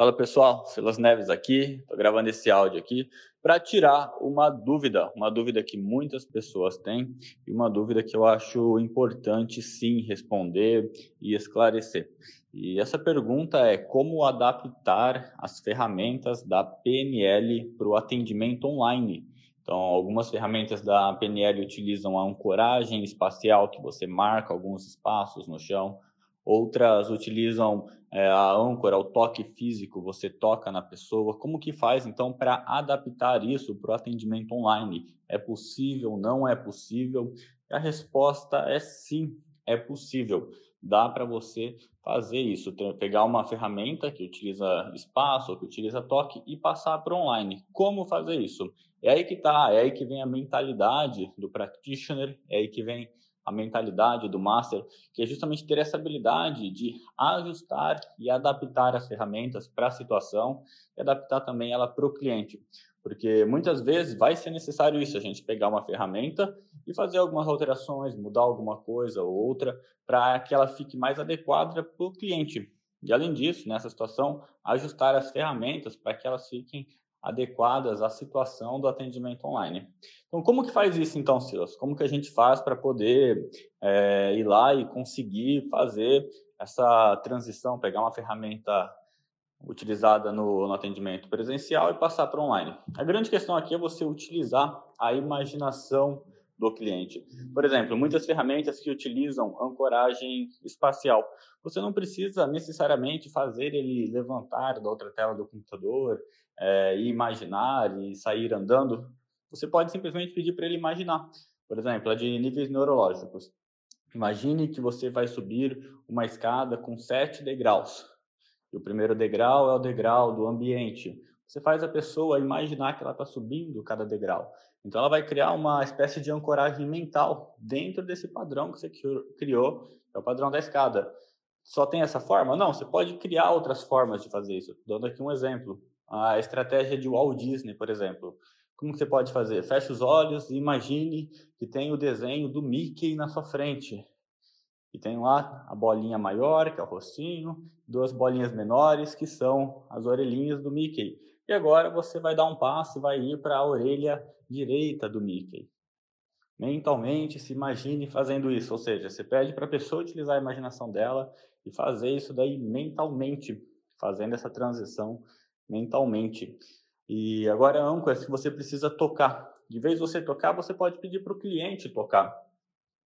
Fala pessoal, Silas Neves aqui, estou gravando esse áudio aqui para tirar uma dúvida, uma dúvida que muitas pessoas têm e uma dúvida que eu acho importante sim responder e esclarecer. E essa pergunta é como adaptar as ferramentas da PNL para o atendimento online. Então, algumas ferramentas da PNL utilizam a ancoragem espacial, que você marca alguns espaços no chão, outras utilizam é, a âncora, o toque físico, você toca na pessoa. Como que faz então para adaptar isso para o atendimento online? É possível? Não é possível? A resposta é sim, é possível. Dá para você fazer isso, pegar uma ferramenta que utiliza espaço, que utiliza toque e passar para online. Como fazer isso? É aí que tá, é aí que vem a mentalidade do practitioner, é aí que vem a mentalidade do master, que é justamente ter essa habilidade de ajustar e adaptar as ferramentas para a situação e adaptar também ela para o cliente. Porque muitas vezes vai ser necessário isso, a gente pegar uma ferramenta e fazer algumas alterações, mudar alguma coisa ou outra, para que ela fique mais adequada para o cliente. E além disso, nessa situação, ajustar as ferramentas para que elas fiquem adequadas à situação do atendimento online. Então, como que faz isso então, Silas? Como que a gente faz para poder é, ir lá e conseguir fazer essa transição, pegar uma ferramenta utilizada no, no atendimento presencial e passar para online? A grande questão aqui é você utilizar a imaginação do cliente. Por exemplo, muitas ferramentas que utilizam ancoragem espacial. Você não precisa necessariamente fazer ele levantar da outra tela do computador, é, e imaginar e sair andando, você pode simplesmente pedir para ele imaginar. Por exemplo, a de níveis neurológicos. Imagine que você vai subir uma escada com sete degraus. E o primeiro degrau é o degrau do ambiente. Você faz a pessoa imaginar que ela está subindo cada degrau. Então, ela vai criar uma espécie de ancoragem mental dentro desse padrão que você criou, que é o padrão da escada. Só tem essa forma? Não, você pode criar outras formas de fazer isso. Dando aqui um exemplo a estratégia de Walt Disney, por exemplo. Como você pode fazer? Feche os olhos e imagine que tem o desenho do Mickey na sua frente. E tem lá a bolinha maior, que é o rostinho, duas bolinhas menores, que são as orelhinhas do Mickey. E agora você vai dar um passo e vai ir para a orelha direita do Mickey. Mentalmente, se imagine fazendo isso. Ou seja, você pede para a pessoa utilizar a imaginação dela e fazer isso daí mentalmente, fazendo essa transição mentalmente. E agora é âncora que você precisa tocar. De vez você tocar, você pode pedir para o cliente tocar.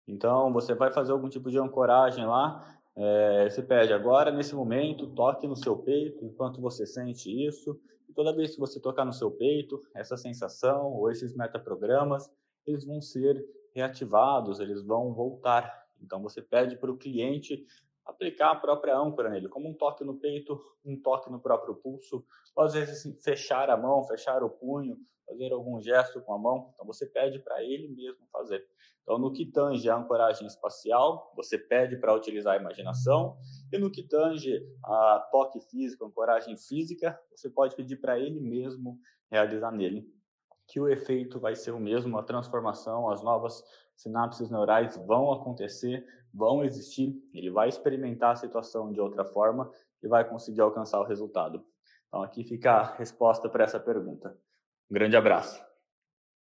Então, você vai fazer algum tipo de ancoragem lá, é, você pede agora, nesse momento, toque no seu peito, enquanto você sente isso. E toda vez que você tocar no seu peito, essa sensação ou esses metaprogramas, eles vão ser reativados, eles vão voltar. Então, você pede para o cliente aplicar a própria âncora nele, como um toque no peito, um toque no próprio pulso, ou às vezes assim, fechar a mão, fechar o punho, fazer algum gesto com a mão. Então você pede para ele mesmo fazer. Então no que tange a ancoragem espacial, você pede para utilizar a imaginação, e no que tange a toque físico, ancoragem física, você pode pedir para ele mesmo realizar nele que o efeito vai ser o mesmo, a transformação, as novas sinapses neurais vão acontecer, vão existir, ele vai experimentar a situação de outra forma e vai conseguir alcançar o resultado. Então aqui fica a resposta para essa pergunta. Um grande abraço.